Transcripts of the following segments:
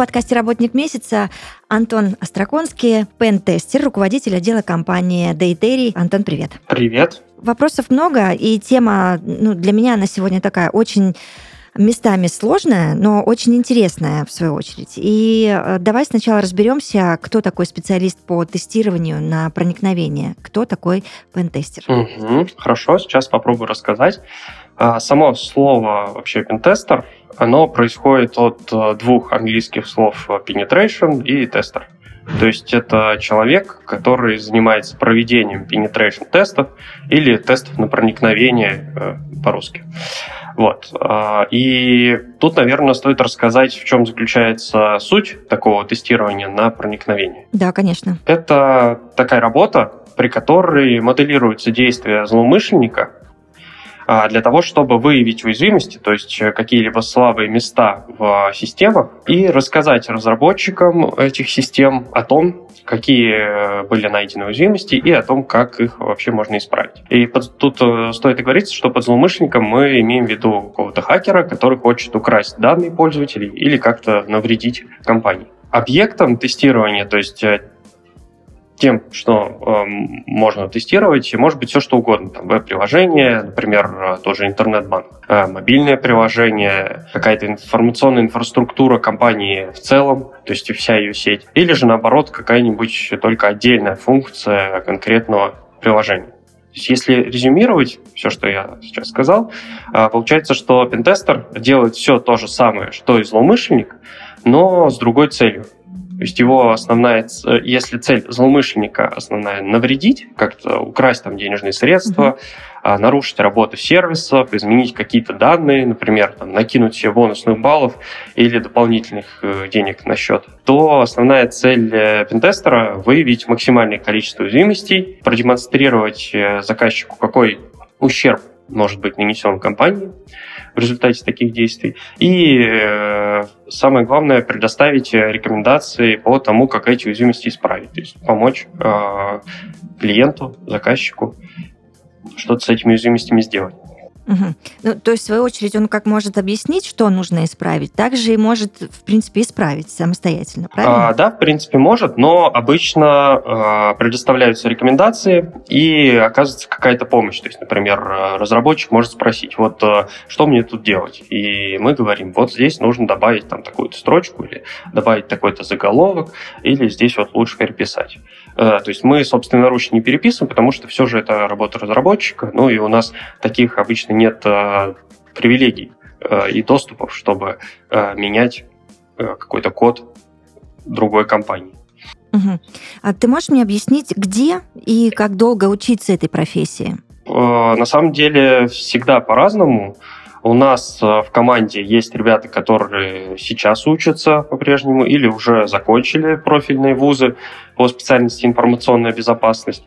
Подкасте «Работник месяца» Антон Остроконский, пен-тестер, руководитель отдела компании Дейтерий. Антон, привет. Привет. Вопросов много, и тема ну, для меня на сегодня такая очень местами сложная, но очень интересная в свою очередь. И э, давай сначала разберемся, кто такой специалист по тестированию на проникновение, кто такой пентестер. Угу, хорошо, сейчас попробую рассказать. А, Само слово вообще пентестер, оно происходит от э, двух английских слов э, penetration и tester. То есть это человек, который занимается проведением penetration тестов или тестов на проникновение э, по-русски. Вот. И тут, наверное, стоит рассказать, в чем заключается суть такого тестирования на проникновение. Да, конечно. Это такая работа, при которой моделируются действия злоумышленника для того, чтобы выявить уязвимости, то есть э, какие-либо слабые места в системах, и рассказать разработчикам этих систем о том, какие э, были найдены уязвимости и о том, как их вообще можно исправить. И под- тут э, стоит оговориться, что под злоумышленником мы имеем в виду какого-то хакера, который хочет украсть данные пользователей или как-то навредить компании. Объектом тестирования, то есть тем, что эм, можно тестировать, может быть все что угодно. Там веб-приложение, например, э, тоже интернет-банк, э, мобильное приложение, какая-то информационная инфраструктура компании в целом, то есть и вся ее сеть. Или же, наоборот, какая-нибудь только отдельная функция конкретного приложения. То есть если резюмировать все, что я сейчас сказал, э, получается, что пентестер делает все то же самое, что и злоумышленник, но с другой целью. То есть его основная, если цель злоумышленника основная навредить, как-то украсть там денежные средства, а, нарушить работу сервисов, изменить какие-то данные, например, там, накинуть себе бонусных баллов или дополнительных э, денег на счет, то основная цель э, пентестера — выявить максимальное количество уязвимостей, продемонстрировать э, заказчику, какой ущерб может быть нанесен компании в результате таких действий. И э, самое главное, предоставить рекомендации по тому, как эти уязвимости исправить. То есть помочь э, клиенту, заказчику что-то с этими уязвимостями сделать. Мгм. Ну, то есть, в свою очередь, он как может объяснить, что нужно исправить, так же и может, в принципе, исправить самостоятельно, правильно? А, да, в принципе, может, но обычно а, предоставляются рекомендации и оказывается какая-то помощь. То есть, например, разработчик может спросить, вот а, что мне тут делать? И мы говорим, вот здесь нужно добавить там такую-то строчку или добавить такой-то заголовок, или здесь вот лучше переписать. Э, То есть мы собственноручно не переписываем, потому что все же это работа разработчика, ну и у нас таких обычно нет э, привилегий э, и доступов, чтобы э, менять какой-то код другой компании. Мгм. А ты можешь мне объяснить, где и как долго учиться этой профессии? На самом деле всегда по-разному. У нас в команде есть ребята, которые сейчас учатся по-прежнему или уже закончили профильные вузы по специальности информационная безопасность.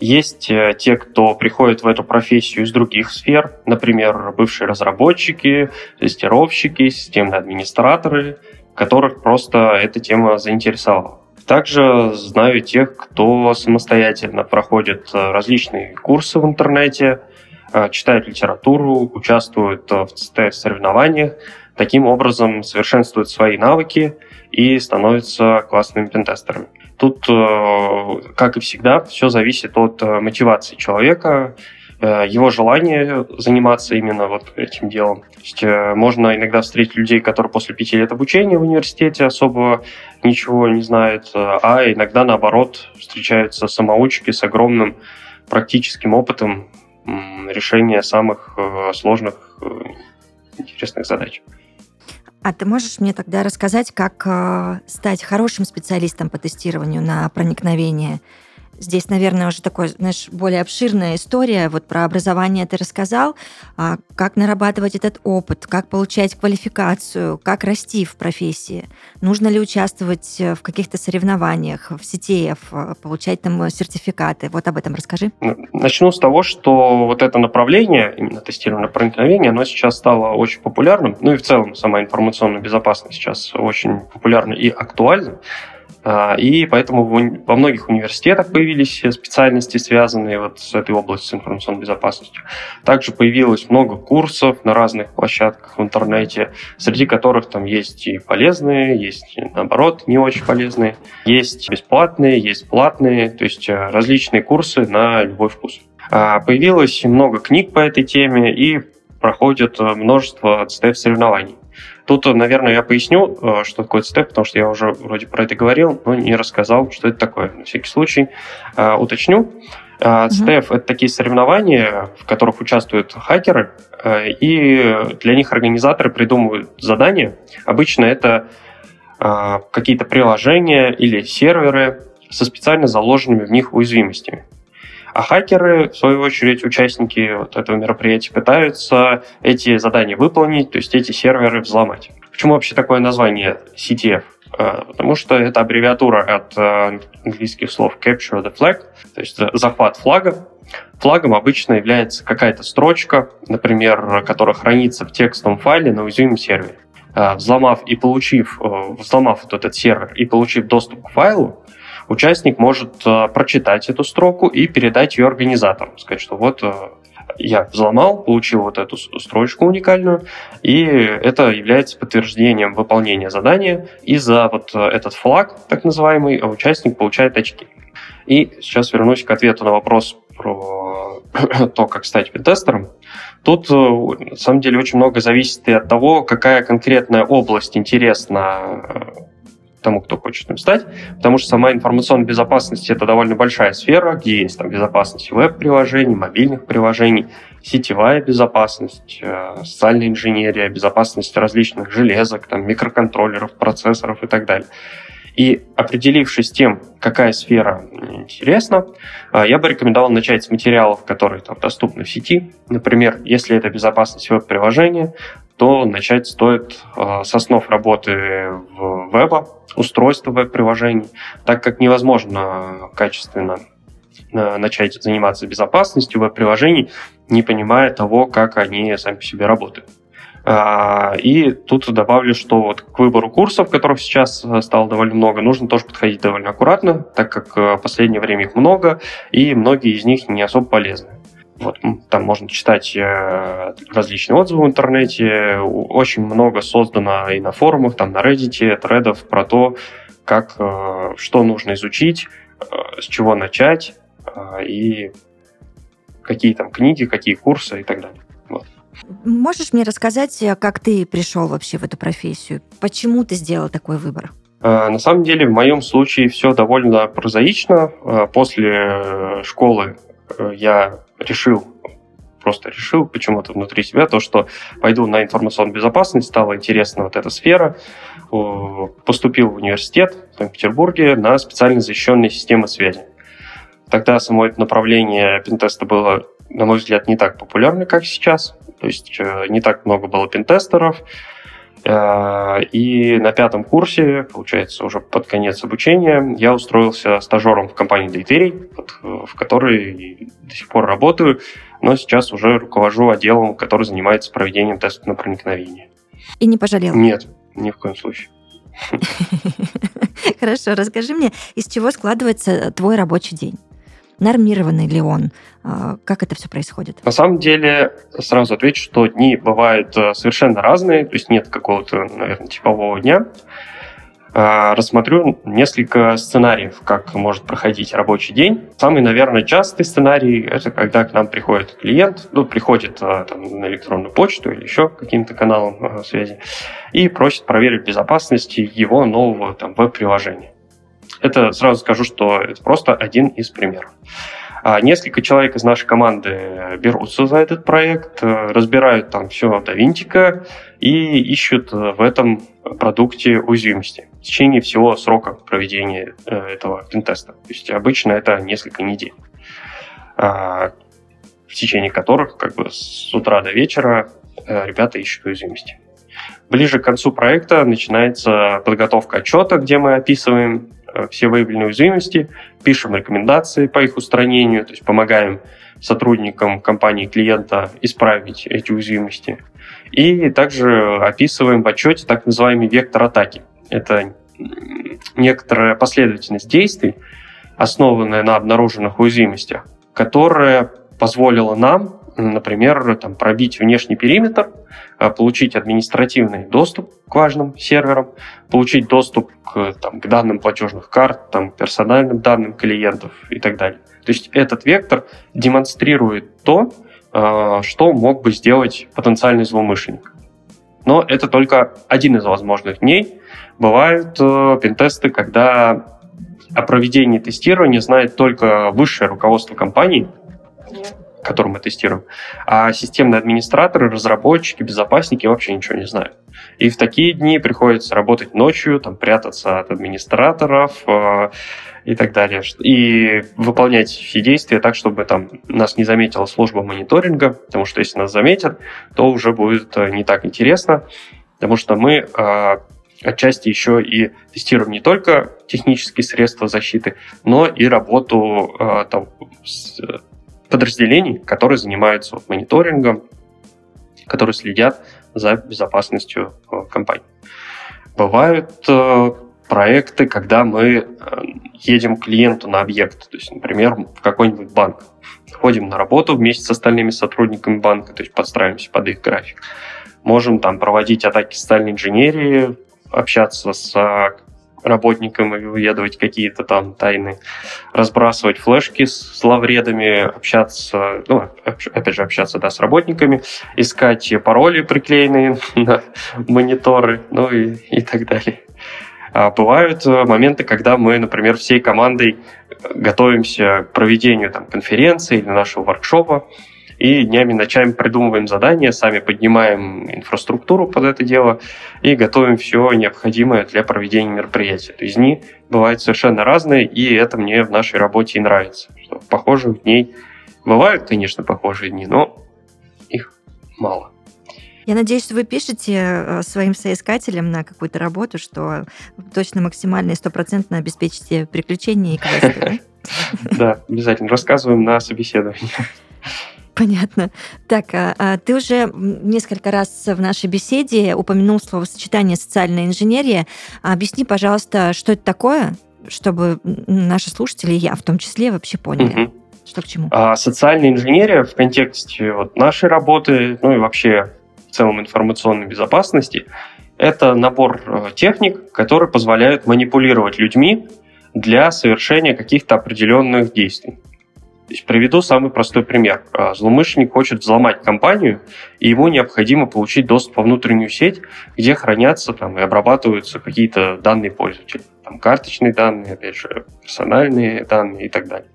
Есть э, те, кто приходит в эту профессию из других сфер, например, бывшие разработчики, тестировщики, системные администраторы, которых просто эта тема заинтересовала. Также знаю тех, кто самостоятельно проходит э, различные курсы в интернете, э, читает литературу, участвует в соревнованиях, таким образом совершенствует свои навыки и становится классными пентестерами. Тут, э, как и всегда, все зависит от э, мотивации человека, э, его желания заниматься именно вот этим делом. То есть можно иногда встретить людей, которые после пяти лет обучения в университете особо ничего не знают, а иногда, наоборот, встречаются самоучки с огромным практическим опытом решения самых сложных, интересных задач. А ты можешь мне тогда рассказать, как э, стать хорошим специалистом по тестированию на проникновение? Здесь, наверное, уже такой, знаешь, более обширная история. Вот про образование ты рассказал, а как нарабатывать этот опыт, как получать квалификацию, как расти в профессии. Нужно ли участвовать в каких-то соревнованиях, в CTF, получать там сертификаты? Вот об этом расскажи. Ну, начну с того, что вот это направление, именно тестирование проникновения, оно сейчас стало очень популярным. Ну и в целом сама информационная безопасность сейчас очень популярна и актуальна. А, и поэтому во многих университетах появились специальности, связанные вот с этой областью, с информационной безопасностью. Также появилось много курсов на разных площадках в интернете, среди которых там есть и полезные, есть, наоборот, не очень полезные. Есть бесплатные, есть платные, то есть э, различные курсы на любой вкус. А, появилось много книг по этой теме и проходит э, множество CTF-соревнований. Тут, наверное, я поясню, э, что такое степ, потому что я уже вроде про это говорил, но не рассказал, что это такое. На всякий случай э, уточню. Стеф э, это такие соревнования, в которых участвуют хакеры, и для них организаторы придумывают задания. Обычно это какие-то приложения или серверы со специально заложенными в них уязвимостями. А хакеры, в свою очередь, участники вот этого мероприятия пытаются эти задания выполнить, то есть эти серверы взломать. Почему вообще такое название CTF? А, потому что это аббревиатура от э, английских слов capture the flag, то есть захват флага. Флагом обычно является какая-то строчка, например, которая хранится в текстовом файле на уязвимом сервере. А, взломав и получив, э, взломав вот этот сервер и получив доступ к файлу, участник может э, прочитать эту строку и передать ее организаторам. Сказать, что вот э, я взломал, получил вот эту строчку уникальную, и это является подтверждением выполнения задания, и за вот э, этот флаг, так называемый, участник получает очки. И сейчас вернусь к ответу на вопрос про то, как стать пентестером. Тут, на самом деле, очень много зависит и от того, какая конкретная область интересна тому, кто хочет им стать, потому что сама информационная безопасность это довольно большая сфера, где есть там безопасность веб-приложений, мобильных приложений, сетевая безопасность, э, социальная инженерия, безопасность различных железок, там, микроконтроллеров, процессоров и так далее. И определившись тем, какая сфера интересна, э, я бы рекомендовал начать с материалов, которые там доступны в сети. Например, если это безопасность веб-приложения, то начать стоит э, с основ работы в веба, устройства веб-приложений, так как невозможно качественно э, начать заниматься безопасностью веб-приложений, не понимая того, как они сами по себе работают. А, и тут добавлю, что вот к выбору курсов, которых сейчас э, стало довольно много, нужно тоже подходить довольно аккуратно, так как в последнее время их много, и многие из них не особо полезны. Вот, там можно читать э, различные отзывы в интернете. Очень много создано и на форумах, там на Reddit, тредов про то, как, э, что нужно изучить, э, с чего начать и какие там книги, какие курсы и так далее. Можешь мне рассказать, как ты пришел вообще в эту профессию? Почему ты сделал такой выбор? На самом деле, в моем случае все довольно прозаично. После школы я решил, просто решил почему-то внутри себя то, что пойду на информационную безопасность, стала интересна вот эта сфера, поступил в университет в Санкт-Петербурге на специально защищенные системы связи. Тогда само это направление пентеста было, на мой взгляд, не так популярно, как сейчас. То есть э, не так много было пентестеров, Э, и на пятом курсе, получается, уже под конец обучения, я устроился стажером в компании Дейтерий, в которой до сих пор работаю, но сейчас уже руковожу отделом, который занимается проведением тестов на проникновение. И не пожалел? Нет, ни в коем случае. Хорошо, расскажи мне, из чего складывается твой рабочий день? Нормированный ли он? А, как это все происходит? На самом деле, сразу отвечу, что дни бывают э, совершенно разные, то есть нет какого-то, наверное, типового дня. А, рассмотрю несколько сценариев, как может проходить рабочий день. Самый, наверное, частый сценарий – это когда к нам приходит клиент, ну, приходит э, там, на электронную почту или еще каким-то каналом э, связи и просит проверить безопасность его нового там, веб-приложения. Это сразу скажу, что это просто один из примеров. А несколько человек из нашей команды берутся за этот проект, разбирают там все до винтика и ищут в этом продукте уязвимости в течение всего срока проведения этого пентеста. То есть обычно это несколько недель, в течение которых как бы с утра до вечера ребята ищут уязвимости. Ближе к концу проекта начинается подготовка отчета, где мы описываем э, все выявленные уязвимости, пишем рекомендации по их устранению, то есть помогаем сотрудникам компании клиента исправить эти уязвимости. И также описываем в отчете так называемый вектор атаки. Это некоторая последовательность действий, основанная на обнаруженных уязвимостях, которая позволила нам например, там, пробить внешний периметр, а, получить административный доступ к важным серверам, получить доступ к, там, к данным платежных карт, там, персональным данным клиентов и так далее. То есть этот вектор демонстрирует то, а, что мог бы сделать потенциальный злоумышленник. Но это только один из возможных дней. Бывают э, пентесты, когда о проведении тестирования знает только высшее руководство компании, который мы тестируем. А системные администраторы, разработчики, безопасники вообще ничего не знают. И в такие дни приходится работать ночью, там, прятаться от администраторов э, и так далее. И выполнять все действия так, чтобы там, нас не заметила служба мониторинга, потому что если нас заметят, то уже будет э, не так интересно, потому что мы э, отчасти еще и тестируем не только технические средства защиты, но и работу э, там, с, подразделений, которые занимаются мониторингом, которые следят за безопасностью э, компании. Бывают э, проекты, когда мы э, едем клиенту на объект, то есть, например, в какой-нибудь банк. Ходим на работу вместе с остальными сотрудниками банка, то есть подстраиваемся под их график. Можем там проводить атаки социальной инженерии, общаться с работникам и выведывать какие-то там тайны, разбрасывать флешки с зловредами, общаться, ну, опять же, общаться, да, с работниками, искать пароли, приклеенные на мониторы, ну и, и так далее. А бывают моменты, когда мы, например, всей командой готовимся к проведению там, конференции или нашего воркшопа, и днями, ночами придумываем задания, сами поднимаем инфраструктуру под это дело и готовим все необходимое для проведения мероприятия. То есть дни бывают совершенно разные, и это мне в нашей работе и нравится. Что похожих дней бывают, конечно, похожие дни, но их мало. Я надеюсь, что вы пишете э, своим соискателям на какую-то работу, что точно максимально и стопроцентно обеспечите приключения и квесты, да? Да, обязательно. Рассказываем на собеседовании. Понятно. Так, а, а ты уже несколько раз в нашей беседе упомянул словосочетание «социальная инженерия». Объясни, пожалуйста, что это такое, чтобы наши слушатели, я в том числе, вообще поняли, угу. что к чему. А, социальная инженерия в контексте вот, нашей работы, ну и вообще в целом информационной безопасности, это набор э, техник, которые позволяют манипулировать людьми для совершения каких-то определенных действий. Приведу самый простой пример. А, злоумышленник хочет взломать компанию, и ему необходимо получить доступ во внутреннюю сеть, где хранятся там, и обрабатываются какие-то данные пользователя. Там, карточные данные, опять же, персональные данные и так далее.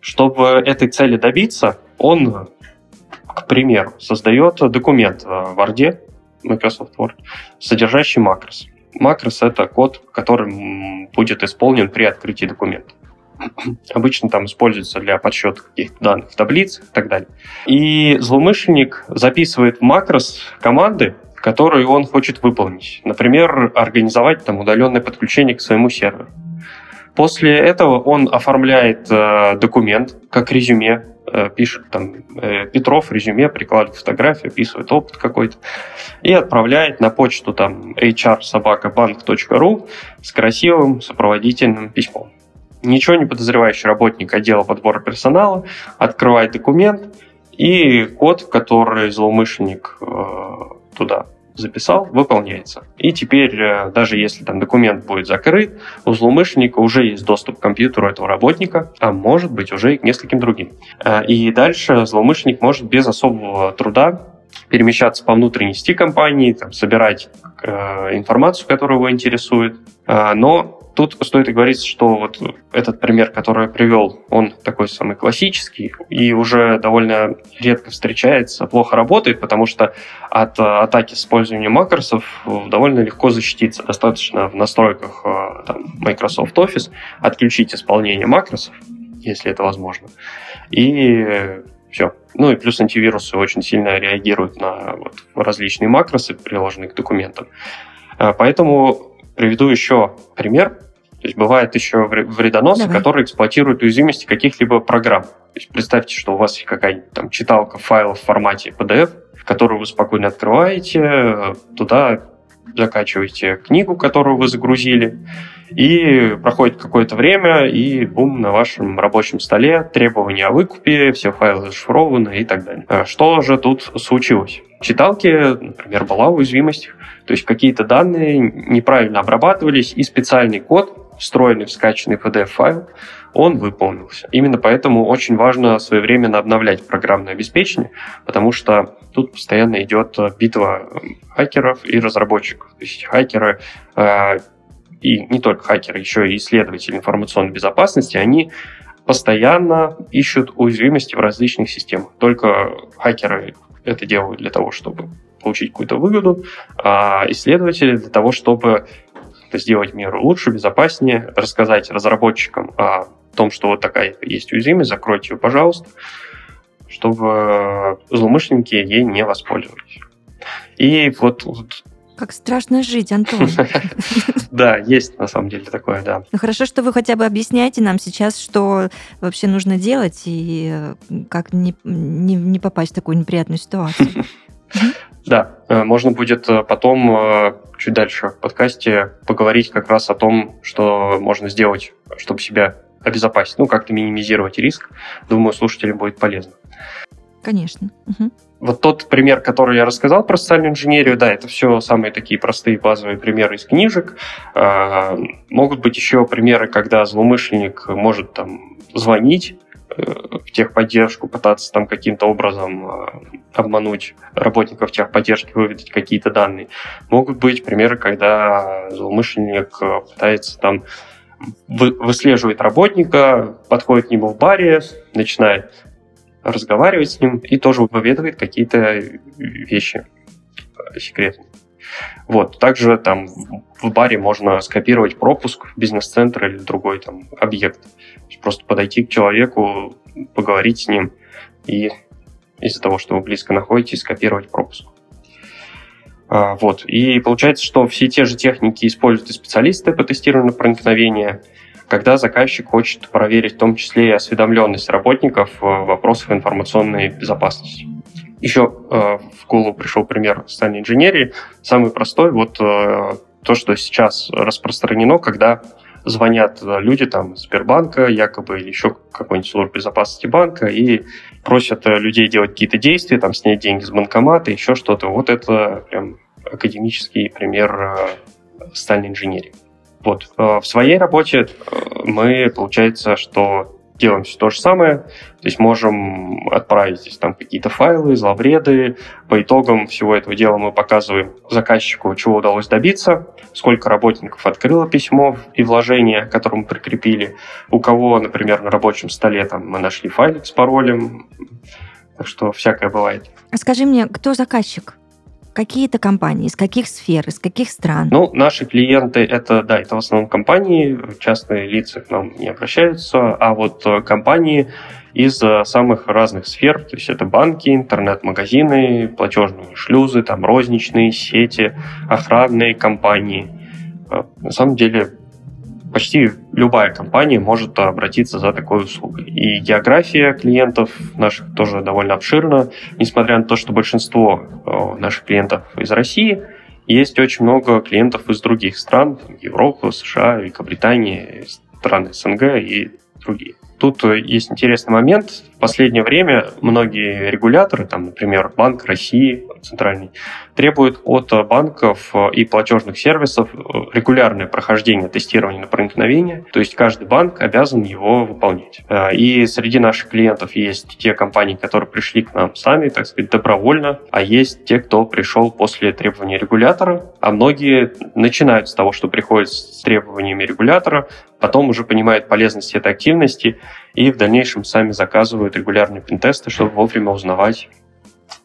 Чтобы этой цели добиться, он, к примеру, создает документ в Word, Microsoft Word, содержащий макрос. Макрос — это код, который будет исполнен при открытии документа. Обычно там используется для подсчета каких-то данных в таблицах и так далее. И злоумышленник записывает в макрос команды, которые он хочет выполнить. Например, организовать там удаленное подключение к своему серверу. После этого он оформляет э, документ как резюме, э, пишет там э, Петров резюме, прикладывает фотографию, описывает опыт какой-то и отправляет на почту там hrsobakabank.ru с красивым сопроводительным письмом ничего не подозревающий работник отдела подбора персонала открывает документ, и код, который злоумышленник э, туда записал, выполняется. И теперь, э, даже если там документ будет закрыт, у злоумышленника уже есть доступ к компьютеру этого работника, а может быть уже и к нескольким другим. Э, и дальше злоумышленник может без особого труда перемещаться по внутренней сети компании, там, собирать э, информацию, которая его интересует, э, но Тут стоит говорить, что вот этот пример, который я привел, он такой самый классический и уже довольно редко встречается, плохо работает, потому что от атаки с использованием макросов довольно легко защититься. Достаточно в настройках э, там, Microsoft Office отключить исполнение макросов, если это возможно. И все. Ну и плюс антивирусы очень сильно реагируют на вот, различные макросы, приложенные к документам. Поэтому приведу еще пример. То есть бывает еще вредоносы, Давай. которые эксплуатируют уязвимости каких-либо программ. То есть представьте, что у вас есть какая-нибудь там читалка файлов в формате PDF, которую вы спокойно открываете, туда закачиваете книгу, которую вы загрузили, и проходит какое-то время, и бум, на вашем рабочем столе требования о выкупе, все файлы зашифрованы и так далее. А что же тут случилось? В читалке, например, была уязвимость, то есть какие-то данные неправильно обрабатывались, и специальный код, встроенный в скачанный PDF-файл, он выполнился. Именно поэтому очень важно своевременно обновлять программное обеспечение, потому что тут постоянно идет битва хакеров и разработчиков. То есть хакеры э, и не только хакеры, еще и исследователи информационной безопасности, они постоянно ищут уязвимости в различных системах. Только хакеры это делают для того, чтобы получить какую-то выгоду, а исследователи для того, чтобы сделать мир лучше, безопаснее, рассказать разработчикам о том, что вот такая есть уязвимость, закройте ее, пожалуйста, чтобы злоумышленники ей не воспользовались. И вот, вот как страшно жить, Антон. Да, есть на самом деле такое, да. Ну хорошо, что вы хотя бы объясняете нам сейчас, что вообще нужно делать и э, как не, не, не попасть в такую неприятную ситуацию. Да, э, можно будет э, потом чуть дальше в подкасте поговорить как раз о том, что можно сделать, чтобы себя обезопасить, ну, как-то минимизировать риск. Думаю, слушателям будет полезно. Конечно. Угу. Вот тот пример, который я рассказал про социальную инженерию, да, это все самые такие простые базовые примеры из книжек. Могут быть еще примеры, когда злоумышленник может там звонить э, в техподдержку, пытаться там каким-то образом а, обмануть работников техподдержки, выведать какие-то данные. Могут быть примеры, когда злоумышленник э, пытается там выслеживает работника, подходит к нему в баре, начинает разговаривать с ним и тоже выведывает какие-то вещи секретные. Вот. Также там в баре можно скопировать пропуск в бизнес-центр или другой там объект. Просто подойти к человеку, поговорить с ним и из-за того, что вы близко находитесь, скопировать пропуск. А, вот. И получается, что все те же техники используют и специалисты по тестированию проникновения – когда заказчик хочет проверить в том числе и осведомленность работников в вопросах информационной безопасности. Еще э, в голову пришел пример социальной инженерии. Самый простой, вот э, то, что сейчас распространено, когда звонят люди там Сбербанка, якобы, или еще какой-нибудь службы безопасности банка, и просят людей делать какие-то действия, там, снять деньги с банкомата, еще что-то. Вот это прям академический пример э, социальной инженерии. Вот. Э, в своей работе э, мы, получается, что делаем все то же самое, то есть можем отправить здесь там какие-то файлы, зловреды. По итогам всего этого дела мы показываем заказчику, чего удалось добиться, сколько работников открыло письмо и вложения, которое мы прикрепили, у кого, например, на рабочем столе там мы нашли файлик с паролем, так что всякое бывает. А скажи мне, кто заказчик? Какие-то компании, из каких сфер, из каких стран? Ну, наши клиенты, это, да, это в основном компании, частные лица к нам не обращаются, а вот э, компании из э, самых разных сфер, то есть это банки, интернет-магазины, платежные шлюзы, там розничные сети, охранные компании. Э, на самом деле почти любая компания может обратиться за такой услугой. И география клиентов наших тоже довольно обширна, несмотря на то, что большинство э, наших клиентов из России, есть очень много клиентов из других стран, Европы, США, Великобритании, стран СНГ и другие. Тут э, есть интересный момент. В последнее время многие регуляторы, там, например, Банк России, центральный, требует от банков и платежных сервисов регулярное прохождение тестирования на проникновение, то есть каждый банк обязан его выполнять. И среди наших клиентов есть те компании, которые пришли к нам сами, так сказать, добровольно, а есть те, кто пришел после требования регулятора, а многие начинают с того, что приходят с требованиями регулятора, потом уже понимают полезность этой активности и в дальнейшем сами заказывают регулярные пентесты, чтобы вовремя узнавать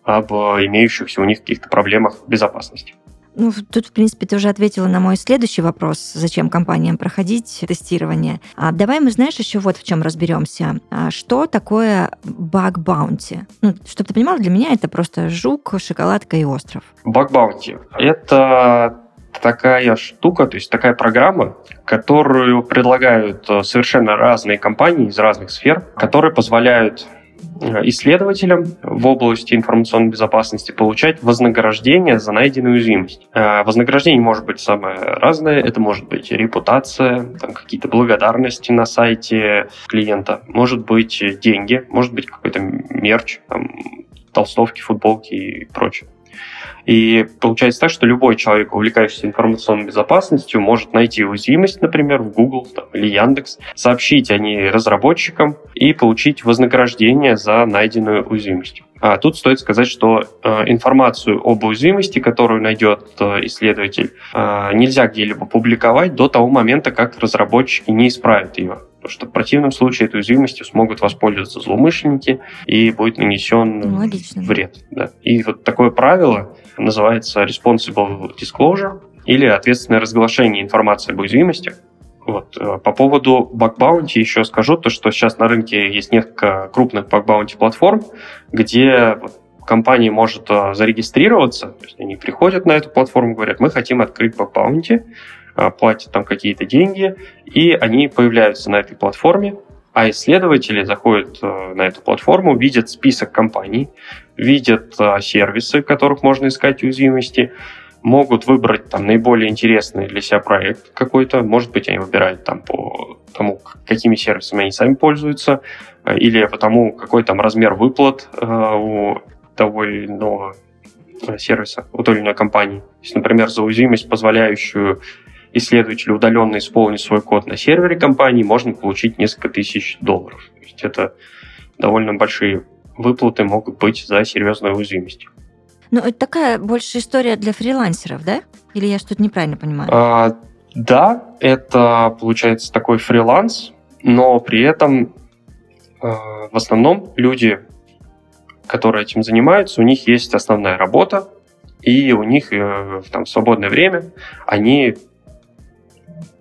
об имеющихся у них каких-то проблемах безопасности. Ну, тут, в принципе, ты уже ответила на мой следующий вопрос, зачем компаниям проходить тестирование. А давай мы, знаешь, еще вот в чем разберемся. А что такое баг баунти? Ну, чтобы ты понимал, для меня это просто жук, шоколадка и остров. Баг баунти — это такая штука, то есть такая программа, которую предлагают совершенно разные компании из разных сфер, которые позволяют Э, исследователям в области информационной безопасности получать вознаграждение за найденную уязвимость. Э, вознаграждение может быть самое разное. Это может быть репутация, там какие-то благодарности на сайте клиента, может быть деньги, может быть какой-то мерч, там, толстовки, футболки и прочее. И получается так, что любой человек, увлекающийся информационной безопасностью, может найти уязвимость, например, в Google там, или Яндекс, сообщить о ней разработчикам и получить вознаграждение за найденную уязвимость. А тут стоит сказать, что э, информацию об уязвимости, которую найдет э, исследователь, э, нельзя где-либо публиковать до того момента, как разработчики не исправят ее. Потому что в противном случае этой уязвимостью смогут воспользоваться злоумышленники и будет нанесен ну, Логично. вред. Да. И вот такое правило называется Responsible Disclosure или ответственное разглашение информации об уязвимостях. Вот. Э, по поводу бакбаунти еще скажу, то, что сейчас на рынке есть несколько крупных бакбаунти платформ, где компания может э, зарегистрироваться, то есть они приходят на эту платформу, говорят, мы хотим открыть бакбаунти, платят там какие-то деньги, и они появляются на этой платформе, а исследователи заходят на эту платформу, видят список компаний, видят сервисы, в которых можно искать уязвимости, могут выбрать там наиболее интересный для себя проект какой-то. Может быть, они выбирают там по тому, какими сервисами они сами пользуются, э, или по тому, какой там размер выплат э, у того или иного э, сервиса, у той или иной компании. То есть, например, за уязвимость, позволяющую исследователю удаленно исполнить свой код на сервере компании, можно получить несколько тысяч долларов. То есть это довольно большие выплаты могут быть за серьезную уязвимость. Ну, это такая больше история для фрилансеров, да? Или я что-то неправильно понимаю? А, да, это получается такой фриланс, но при этом э, в основном люди, которые этим занимаются, у них есть основная работа, и у них э, там, в свободное время они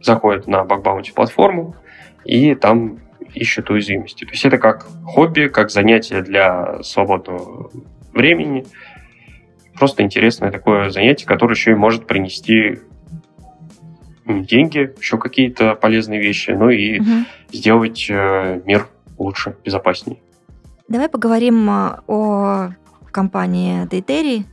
заходят на бакбаунти платформу и там ищут уязвимости. То есть это как хобби, как занятие для свободного времени – просто интересное такое занятие, которое еще и может принести деньги, еще какие-то полезные вещи, ну и угу. сделать э, мир лучше, безопаснее. Давай поговорим э, о компании Дейтерии,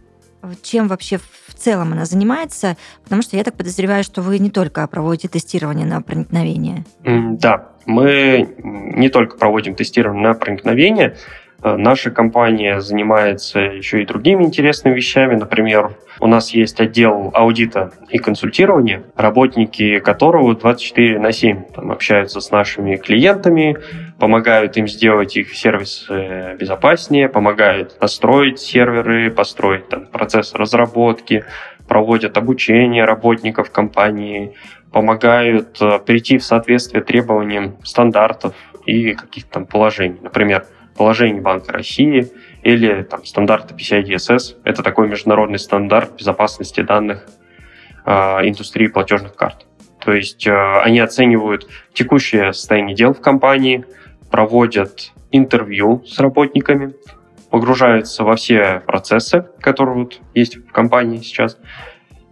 чем вообще целом она занимается, потому что я так подозреваю, что вы не только проводите тестирование на проникновение. Да, мы не только проводим тестирование на проникновение, наша компания занимается еще и другими интересными вещами. Например, у нас есть отдел аудита и консультирования, работники которого 24 на 7 там, общаются с нашими клиентами, помогают им сделать их сервисы безопаснее, помогают настроить серверы, построить там, процесс разработки, проводят обучение работников компании, помогают э, прийти в соответствие требованиям стандартов и каких-то там положений. Например, положений Банка России или там, стандарта PCI DSS. Это такой международный стандарт безопасности данных э, индустрии платежных карт. То есть э, они оценивают текущее состояние дел в компании, проводят интервью с работниками, погружаются во все процессы, которые вот есть в компании сейчас,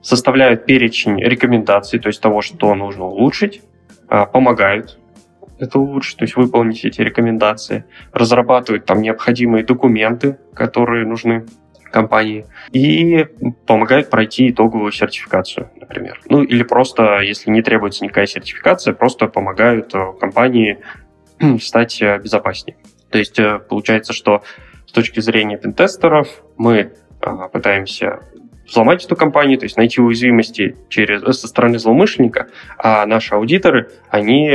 составляют перечень рекомендаций, то есть того, что нужно улучшить, э, помогают это улучшить, то есть выполнить эти рекомендации, разрабатывать там необходимые документы, которые нужны компании, и помогают пройти итоговую сертификацию, например. Ну или просто, если не требуется никакая сертификация, просто помогают э, компании стать э, безопаснее. То есть э, получается, что с точки зрения пентестеров мы пытаемся взломать эту компанию, то есть найти уязвимости через, со стороны злоумышленника, а наши аудиторы, они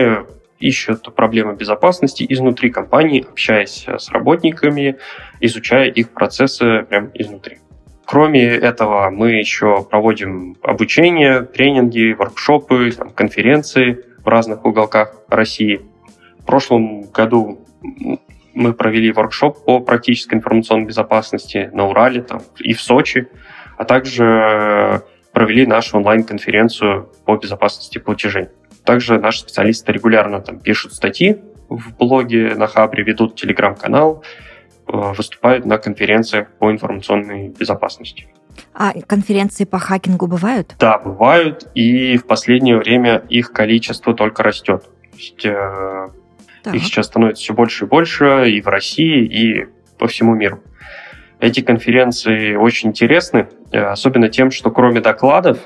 ищут проблемы безопасности изнутри компании, общаясь с работниками, изучая их процессы прямо изнутри. Кроме этого, мы еще проводим обучение, тренинги, воркшопы, там, конференции в разных уголках России. В прошлом году мы провели воркшоп по практической информационной безопасности на Урале там, и в Сочи, а также провели нашу онлайн-конференцию по безопасности платежей. Также наши специалисты регулярно там пишут статьи в блоге на Хабре, ведут телеграм-канал, э, выступают на конференциях по информационной безопасности. А конференции по хакингу бывают? Да, бывают, и в последнее время их количество только растет. То есть, э, их сейчас становится все больше и больше и в России, и по всему миру. Эти конференции очень интересны, э, особенно тем, что кроме докладов,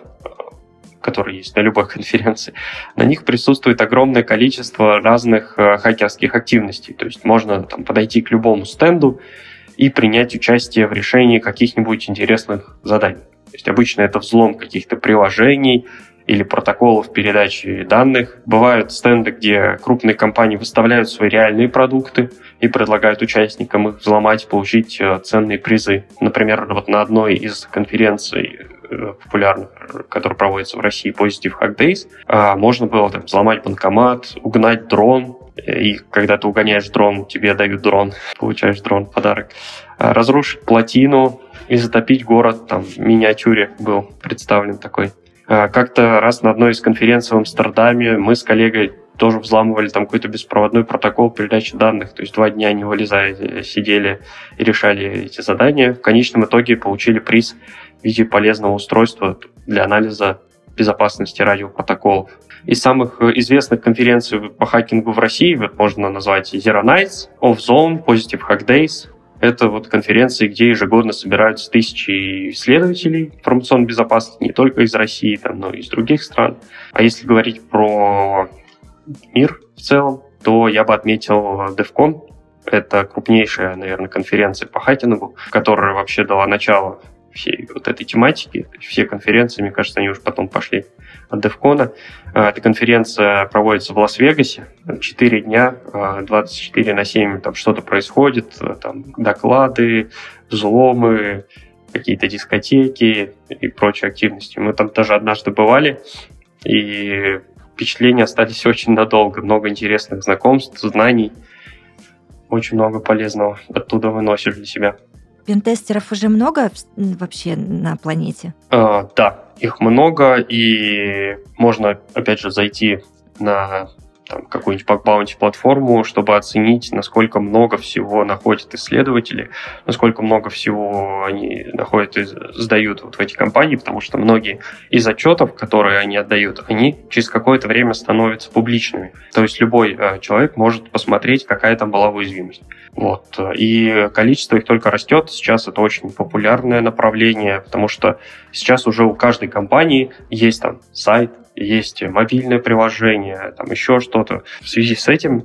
которые есть на любой конференции, на них присутствует огромное количество разных э, хакерских активностей. То есть можно там, подойти к любому стенду и принять участие в решении каких-нибудь интересных заданий. То есть обычно это взлом каких-то приложений или протоколов передачи данных. Бывают стенды, где крупные компании выставляют свои реальные продукты и предлагают участникам их взломать, получить э, ценные призы. Например, вот на одной из конференций популярных, который проводится в России, Positive Hack Days, а, можно было там взломать банкомат, угнать дрон, и когда ты угоняешь дрон, тебе дают дрон, получаешь дрон в подарок. А, разрушить плотину и затопить город, там в миниатюре был представлен такой. А, как-то раз на одной из конференций в Амстердаме мы с коллегой тоже взламывали там какой-то беспроводной протокол передачи данных. То есть два дня не вылезая, э, сидели и решали эти задания. В конечном итоге получили приз в виде полезного устройства для анализа безопасности радиопротоколов. Из самых э, известных конференций по хакингу в России вот можно назвать Zero Nights, Off Zone, Positive Hack Days. Это вот конференции, где ежегодно собираются тысячи исследователей информационной безопасности, не только из России, там, но и из других стран. А если говорить про мир в целом, то я бы отметил DevCon. Это крупнейшая, наверное, конференция по хакингу, которая вообще дала начало всей вот этой тематики. Все конференции, мне кажется, они уже потом пошли от DevCon. А, эта конференция проводится в Лас-Вегасе. Четыре дня, 24 а, на 7 там что-то происходит. Там доклады, взломы, какие-то дискотеки и прочие активности. Мы там даже однажды бывали, и впечатления остались очень надолго. Много интересных знакомств, знаний. Очень много полезного оттуда выносишь для себя. Пентестеров уже много вообще на планете? А, да, их много, и можно, опять же, зайти на там, какую-нибудь бакбаунти платформу, чтобы оценить, насколько много всего находят исследователи, насколько много всего они находят и сдают вот в эти компании, потому что многие из отчетов, которые они отдают, они через какое-то время становятся публичными. То есть любой э, человек может посмотреть, какая там была уязвимость. Вот. И количество их только растет. Сейчас это очень популярное направление, потому что сейчас уже у каждой компании есть там сайт, есть мобильное приложение, там еще что-то. В связи с этим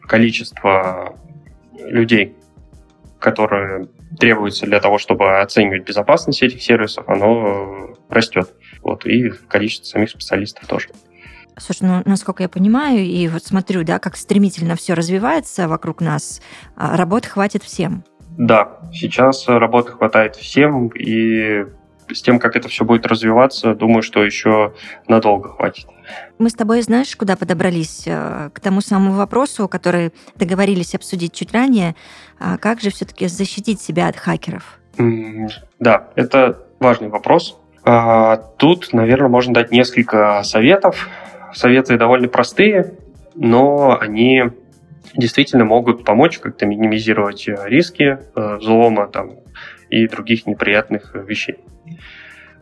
количество людей, которые требуются для того, чтобы оценивать безопасность этих сервисов, оно растет. Вот, и количество самих специалистов тоже. Слушай, ну, насколько я понимаю, и вот смотрю, да, как стремительно все развивается вокруг нас, а работы хватит всем. Да, сейчас работы хватает всем, и с тем, как это все будет развиваться, думаю, что еще надолго хватит. Мы с тобой, знаешь, куда подобрались? Э, к тому самому вопросу, который договорились обсудить чуть ранее. А как же все-таки защитить себя от хакеров? Да, это важный вопрос. А, тут, наверное, можно дать несколько советов. Советы довольно простые, но они действительно могут помочь как-то минимизировать э, риски э, взлома там, и других неприятных вещей.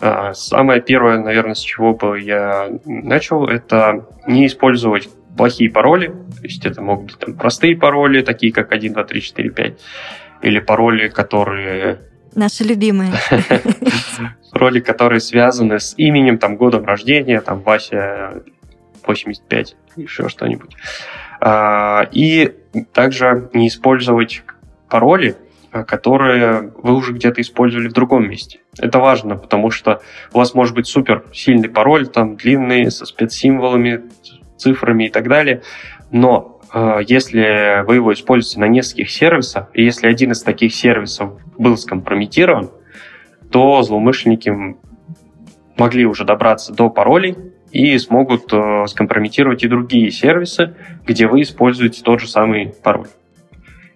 А, самое первое, наверное, с чего бы я начал, это не использовать плохие пароли. То есть это могут быть там, простые пароли, такие как 1, 2, 3, 4, 5. Или пароли, которые... Наши любимые. Пароли, которые связаны с именем, там, годом рождения, там, Вася 85, еще что-нибудь. А, и также не использовать пароли, которые вы уже где-то использовали в другом месте. Это важно, потому что у вас может быть супер сильный пароль, там длинный, со спецсимволами, цифрами и так далее, но э, если вы его используете на нескольких сервисах, и если один из таких сервисов был скомпрометирован, то злоумышленники могли уже добраться до паролей и смогут э, скомпрометировать и другие сервисы, где вы используете тот же самый пароль.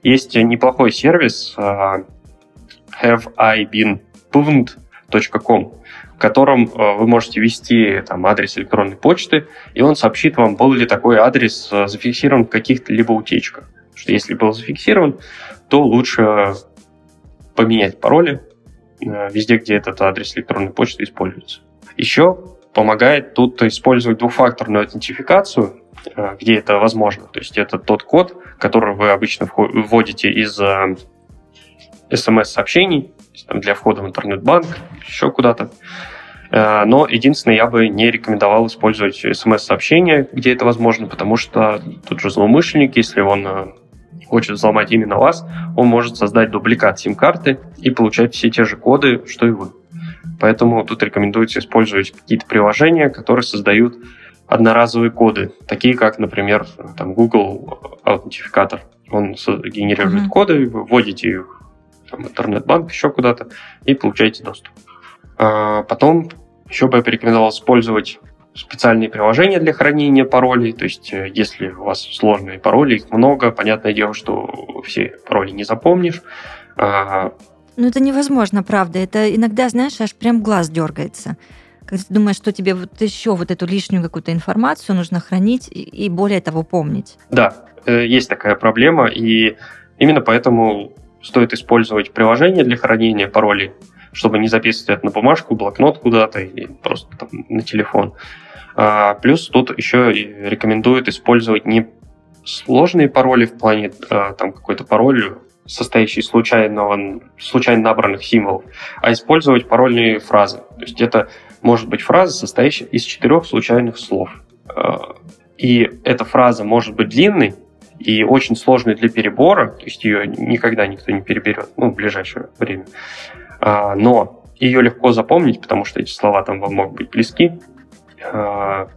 Есть неплохой сервис uh, haveibeenpwned.com, в котором uh, вы можете ввести там, адрес электронной почты, и он сообщит вам, был ли такой адрес uh, зафиксирован в каких-либо утечках. Что если был зафиксирован, то лучше поменять пароли везде, где этот адрес электронной почты используется. Еще помогает тут использовать двухфакторную аутентификацию, где это возможно. То есть это тот код, который вы обычно вводите из смс-сообщений э, для входа в интернет-банк, еще куда-то. Э, но единственное, я бы не рекомендовал использовать смс-сообщения, где это возможно, потому что тут же злоумышленник, если он хочет взломать именно вас, он может создать дубликат сим-карты и получать все те же коды, что и вы. Поэтому тут рекомендуется использовать какие-то приложения, которые создают одноразовые коды, такие как, например, там, Google аутентификатор. Он генерирует mm-hmm. коды, вы вводите их в интернет-банк, еще куда-то, и получаете доступ. А потом еще бы я порекомендовал использовать специальные приложения для хранения паролей. То есть, э, если у вас сложные пароли, их много, понятное дело, что все пароли не запомнишь. А, ну, это невозможно, правда. Это иногда, знаешь, аж прям глаз дергается когда ты думаешь, что тебе вот еще вот эту лишнюю какую-то информацию нужно хранить и более того помнить. Да, э, есть такая проблема, и именно поэтому стоит использовать приложение для хранения паролей, чтобы не записывать это на бумажку, блокнот куда-то или просто там, на телефон. А, плюс тут еще рекомендуют использовать не сложные пароли в плане а, там какой-то пароль состоящий из случайного, случайно набранных символов, а использовать парольные фразы. То есть это может быть фраза, состоящая из четырех случайных слов. А, и эта фраза может быть длинной и очень сложной для перебора, то есть ее никогда никто не переберет, ну, в ближайшее время. А, но ее легко запомнить, потому что эти слова там вам могут быть близки. А,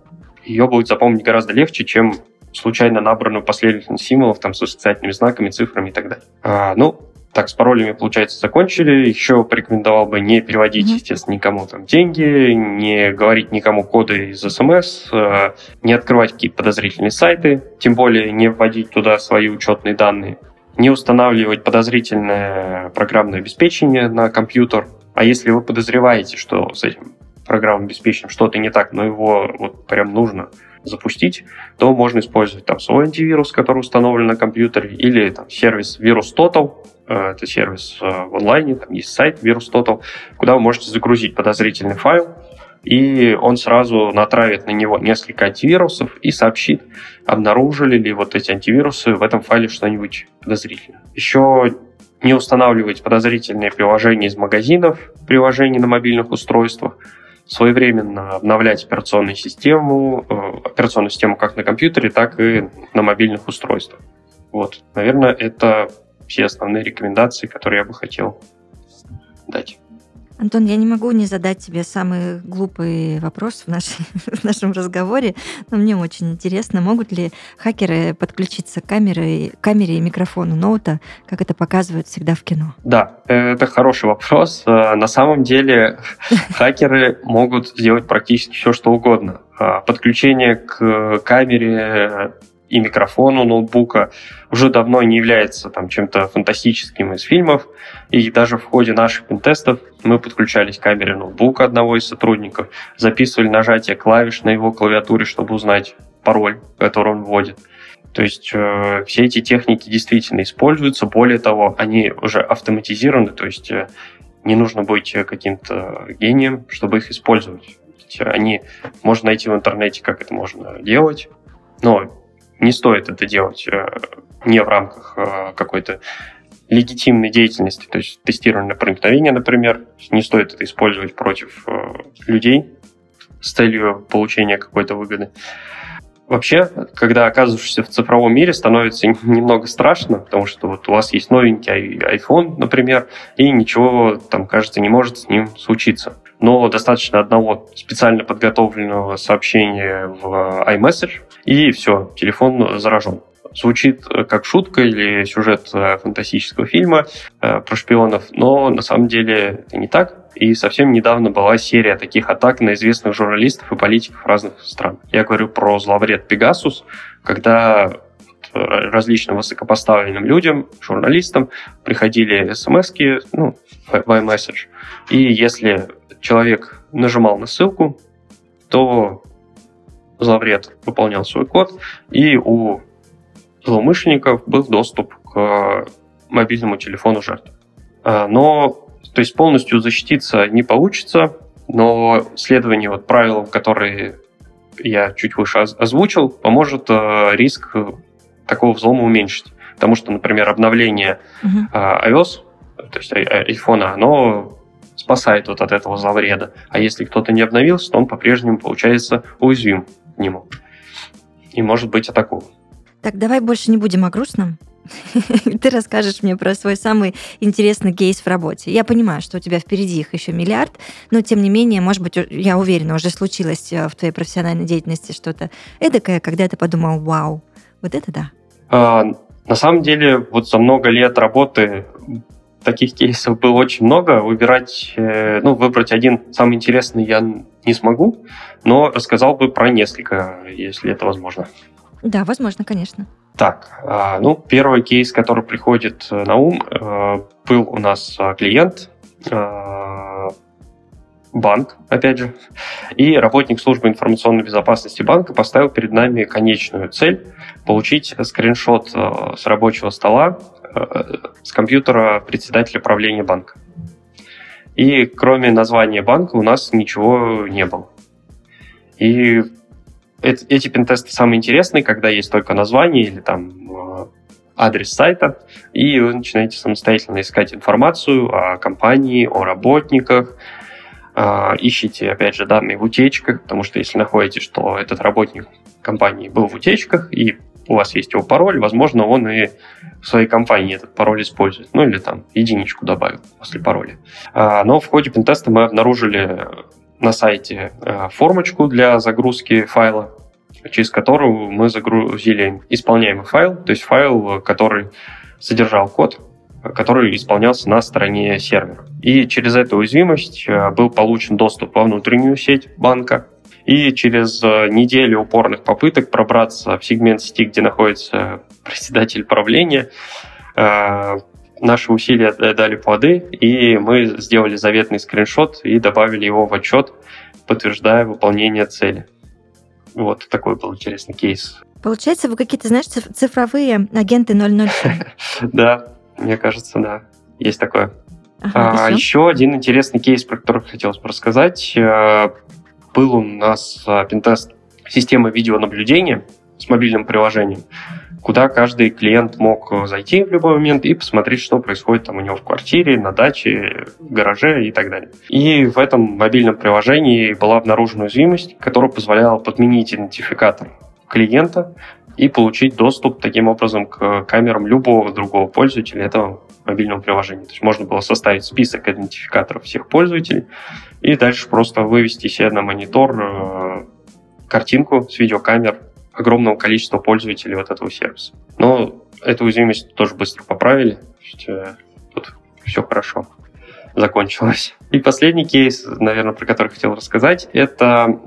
ее будет запомнить гораздо легче, чем случайно набранную последовательность символов там, с восклицательными знаками, цифрами и так далее. Ну, так, с паролями, получается, закончили. Еще порекомендовал бы не переводить, mm-hmm. естественно, никому там деньги, не говорить никому коды из СМС, э, не открывать какие-то подозрительные сайты, тем более не вводить туда свои учетные данные, не устанавливать подозрительное программное обеспечение на компьютер. А если вы подозреваете, что с этим программным обеспечением что-то не так, но его вот прям нужно запустить, то можно использовать там свой антивирус, который установлен на компьютере, или там сервис Virus Total, это сервис э, в онлайне, там есть сайт VirusTotal, куда вы можете загрузить подозрительный файл, и он сразу натравит на него несколько антивирусов и сообщит, обнаружили ли вот эти антивирусы в этом файле что-нибудь подозрительное. Еще не устанавливать подозрительные приложения из магазинов, приложений на мобильных устройствах, своевременно обновлять операционную систему, э, операционную систему как на компьютере, так и на мобильных устройствах. Вот, наверное, это все основные рекомендации, которые я бы хотел дать. Антон, я не могу не задать тебе самый глупый вопрос в, нашей, в нашем разговоре, но мне очень интересно, могут ли хакеры подключиться к камере, камере и микрофону ноута, как это показывают всегда в кино? Да, это хороший вопрос. Э, на самом деле хакеры могут сделать практически все, что угодно. Э, подключение к камере и микрофону ноутбука уже давно не является там чем-то фантастическим из фильмов. И даже в ходе наших пентестов мы подключались к камере ноутбука одного из сотрудников, записывали нажатие клавиш на его клавиатуре, чтобы узнать пароль, который он вводит. То есть э, все эти техники действительно используются. Более того, они уже автоматизированы, то есть э, не нужно быть каким-то гением, чтобы их использовать. Они можно найти в интернете, как это можно делать, но не стоит это делать э, не в рамках э, какой-то легитимной деятельности, то есть тестирование проникновения, например, не стоит это использовать против э, людей с целью получения какой-то выгоды. Вообще, когда оказываешься в цифровом мире, становится немного страшно, потому что вот у вас есть новенький iPhone, например, и ничего там, кажется, не может с ним случиться. Но достаточно одного специально подготовленного сообщения в iMessage, и все, телефон заражен. Звучит как шутка или сюжет э, фантастического фильма э, про шпионов, но на самом деле это не так. И совсем недавно была серия таких атак на известных журналистов и политиков разных стран. Я говорю про зловред Пегасус, когда различным высокопоставленным людям, журналистам приходили смс ну, в iMessage. И если человек нажимал на ссылку, то зловред выполнял свой код, и у злоумышленников был доступ к мобильному телефону жертвы. А, но то есть полностью защититься не получится, но следование вот правилам, которые я чуть выше озвучил, поможет э, риск такого взлома уменьшить. Потому что, например, обновление uh-huh. iOS, то есть iPhone, оно спасает вот от этого зловреда. А если кто-то не обновился, то он по-прежнему, получается, уязвим к нему. И может быть атакован. Так, давай больше не будем о грустном. Ты расскажешь мне про свой самый интересный кейс в работе. Я понимаю, что у тебя впереди их еще миллиард, но тем не менее, может быть, я уверена, уже случилось э, в твоей профессиональной деятельности что-то эдакое, когда ты подумал, вау, вот это да. А, на самом деле, вот за много лет работы таких кейсов было очень много. Выбирать, э, ну, выбрать один самый интересный я не смогу, но рассказал бы про несколько, если это возможно. Да, возможно, конечно. Так, а, ну, первый кейс, который приходит э, на ум, э, был у нас а, клиент, а, банк, опять же, и работник службы информационной безопасности банка поставил перед нами конечную цель получить скриншот э, с рабочего стола с компьютера председателя правления банка. И кроме названия банка у нас ничего не было. И эти пентесты самые интересные, когда есть только название или там э, адрес сайта, и вы начинаете самостоятельно искать информацию о компании, о работниках, э, ищите, опять же, данные в утечках, потому что если находите, что этот работник компании был в утечках, и у вас есть его пароль, возможно, он и в своей компании этот пароль использует. Ну, или там единичку добавил после пароля. А, но в ходе пентеста мы обнаружили на сайте э, формочку для загрузки файла, через которую мы загрузили исполняемый файл, то есть файл, который содержал код, который исполнялся на стороне сервера. И через эту уязвимость э, был получен доступ во внутреннюю сеть банка. И через э, неделю упорных попыток пробраться в сегмент сети, где находится председатель правления, наши усилия дали плоды, и мы сделали заветный скриншот и добавили его в отчет, подтверждая выполнение цели. Вот такой был интересный кейс. Получается, вы какие-то, знаешь, цифровые агенты 007? Да, мне кажется, да. Есть такое. Ага, а, еще один интересный кейс, про который хотелось бы рассказать. Э, был у нас э, пентест системы видеонаблюдения с мобильным приложением куда каждый клиент мог зайти в любой момент и посмотреть, что происходит там у него в квартире, на даче, в гараже и так далее. И в этом мобильном приложении была обнаружена уязвимость, которая позволяла подменить идентификатор клиента и получить доступ таким образом к камерам любого другого пользователя этого мобильного приложения. То есть можно было составить список идентификаторов всех пользователей и дальше просто вывести себе на монитор э, картинку с видеокамер огромного количества пользователей вот этого сервиса. Но эту уязвимость тоже быстро поправили. Есть, э, тут все хорошо закончилось. И последний кейс, наверное, про который хотел рассказать, это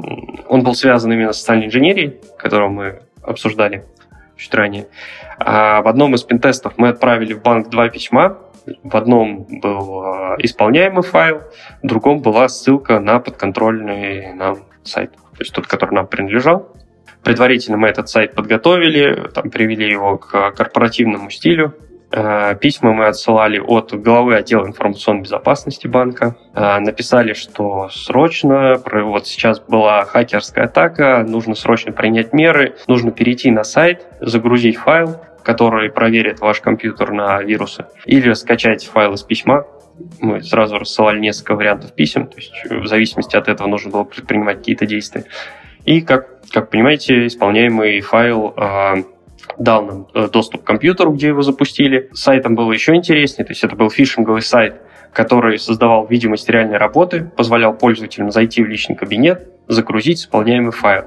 он был связан именно с социальной инженерией, которую мы обсуждали чуть ранее. А в одном из пентестов мы отправили в банк два письма. В одном был э, исполняемый файл, в другом была ссылка на подконтрольный нам сайт. То есть тот, который нам принадлежал. Предварительно мы этот сайт подготовили, там, привели его к корпоративному стилю. Э, письма мы отсылали от главы отдела информационной безопасности банка. Э, написали, что срочно, вот сейчас была хакерская атака, нужно срочно принять меры, нужно перейти на сайт, загрузить файл, который проверит ваш компьютер на вирусы, или скачать файл из письма, мы сразу рассылали несколько вариантов писем, то есть в зависимости от этого нужно было предпринимать какие-то действия И, как, как понимаете, исполняемый файл э, дал нам э, доступ к компьютеру, где его запустили. Сайтом было еще интереснее, то есть это был фишинговый сайт, который создавал видимость реальной работы, позволял пользователям зайти в личный кабинет, загрузить исполняемый файл.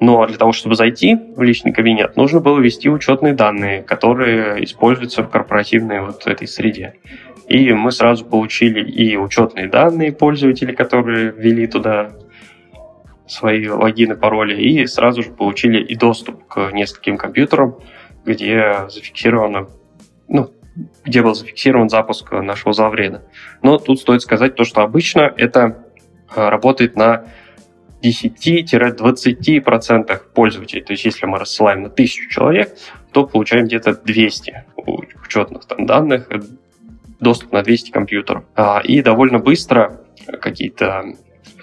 Но для того, чтобы зайти в личный кабинет, нужно было ввести учетные данные, которые используются в корпоративной вот этой среде. И мы сразу получили и учетные данные пользователей, которые ввели туда свои логины, пароли, и сразу же получили и доступ к нескольким компьютерам, где зафиксировано, ну, где был зафиксирован запуск нашего завреда. Но тут стоит сказать то, что обычно это э, работает на 10-20% пользователей. То есть если мы рассылаем на 1000 человек, то получаем где-то 200 учетных там данных, э, доступ на 200 компьютеров. А, и довольно быстро какие-то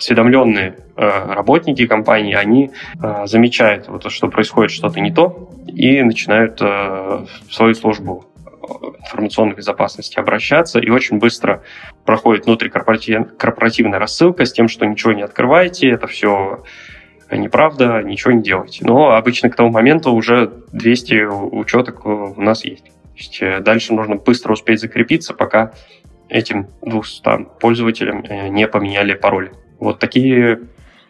осведомленные э, работники компании, они э, замечают, вот, что происходит что-то не то, и начинают э, свою службу информационной безопасности обращаться, и очень быстро проходит внутрикорпоративная рассылка с тем, что ничего не открываете, это все неправда, ничего не делайте. Но обычно к тому моменту уже 200 учеток у нас есть. Есть дальше нужно быстро успеть закрепиться, пока этим 200 пользователям не поменяли пароль. Вот такие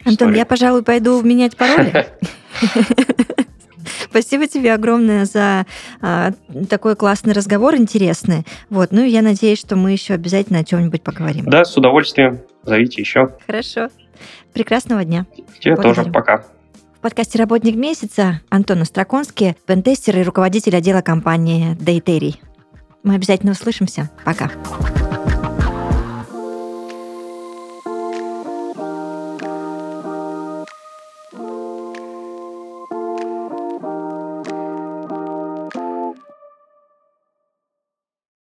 Антон, истории. я, пожалуй, пойду менять пароли. Спасибо тебе огромное за а, такой классный разговор, интересный. Вот, ну я надеюсь, что мы еще обязательно о чем-нибудь поговорим. Да, с удовольствием. Зовите еще. Хорошо. Прекрасного дня. Тебе Благодарю. тоже. Пока. В подкасте «Работник месяца» Антон Остроконский, пентестер и руководитель отдела компании Дейтерий. Мы обязательно услышимся. Пока. Пока.